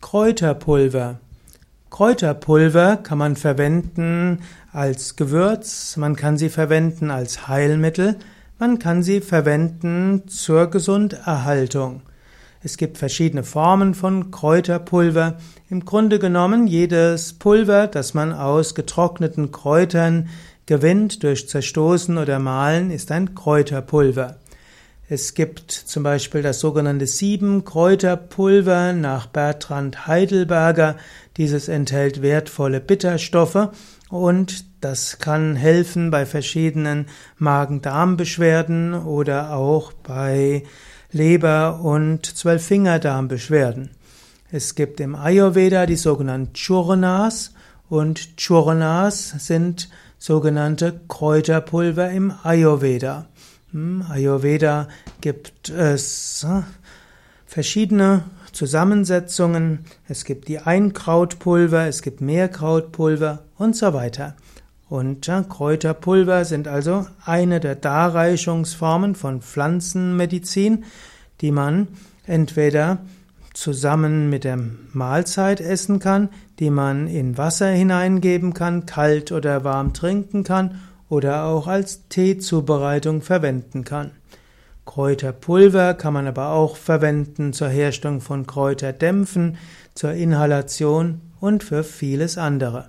Kräuterpulver. Kräuterpulver kann man verwenden als Gewürz, man kann sie verwenden als Heilmittel, man kann sie verwenden zur Gesunderhaltung. Es gibt verschiedene Formen von Kräuterpulver. Im Grunde genommen jedes Pulver, das man aus getrockneten Kräutern gewinnt durch Zerstoßen oder Mahlen, ist ein Kräuterpulver. Es gibt zum Beispiel das sogenannte Sieben-Kräuterpulver nach Bertrand Heidelberger. Dieses enthält wertvolle Bitterstoffe und das kann helfen bei verschiedenen Magen-Darm-Beschwerden oder auch bei Leber- und Zwölffingerdarm-Beschwerden. Es gibt im Ayurveda die sogenannten Churnas und Churnas sind sogenannte Kräuterpulver im Ayurveda. Im Ayurveda gibt es verschiedene Zusammensetzungen. Es gibt die Einkrautpulver, es gibt Mehrkrautpulver und so weiter. Und Kräuterpulver sind also eine der Darreichungsformen von Pflanzenmedizin, die man entweder zusammen mit der Mahlzeit essen kann, die man in Wasser hineingeben kann, kalt oder warm trinken kann oder auch als Teezubereitung verwenden kann. Kräuterpulver kann man aber auch verwenden zur Herstellung von Kräuterdämpfen, zur Inhalation und für vieles andere.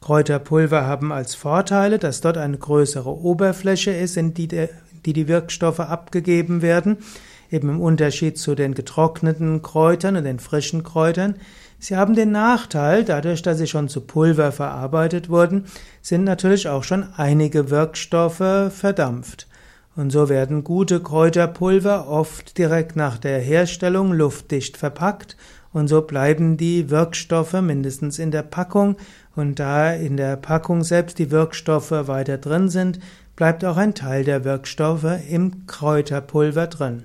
Kräuterpulver haben als Vorteile, dass dort eine größere Oberfläche ist, in die, die die Wirkstoffe abgegeben werden, eben im Unterschied zu den getrockneten Kräutern und den frischen Kräutern. Sie haben den Nachteil, dadurch, dass sie schon zu Pulver verarbeitet wurden, sind natürlich auch schon einige Wirkstoffe verdampft. Und so werden gute Kräuterpulver oft direkt nach der Herstellung luftdicht verpackt und so bleiben die Wirkstoffe mindestens in der Packung und da in der Packung selbst die Wirkstoffe weiter drin sind, bleibt auch ein Teil der Wirkstoffe im Kräuterpulver drin.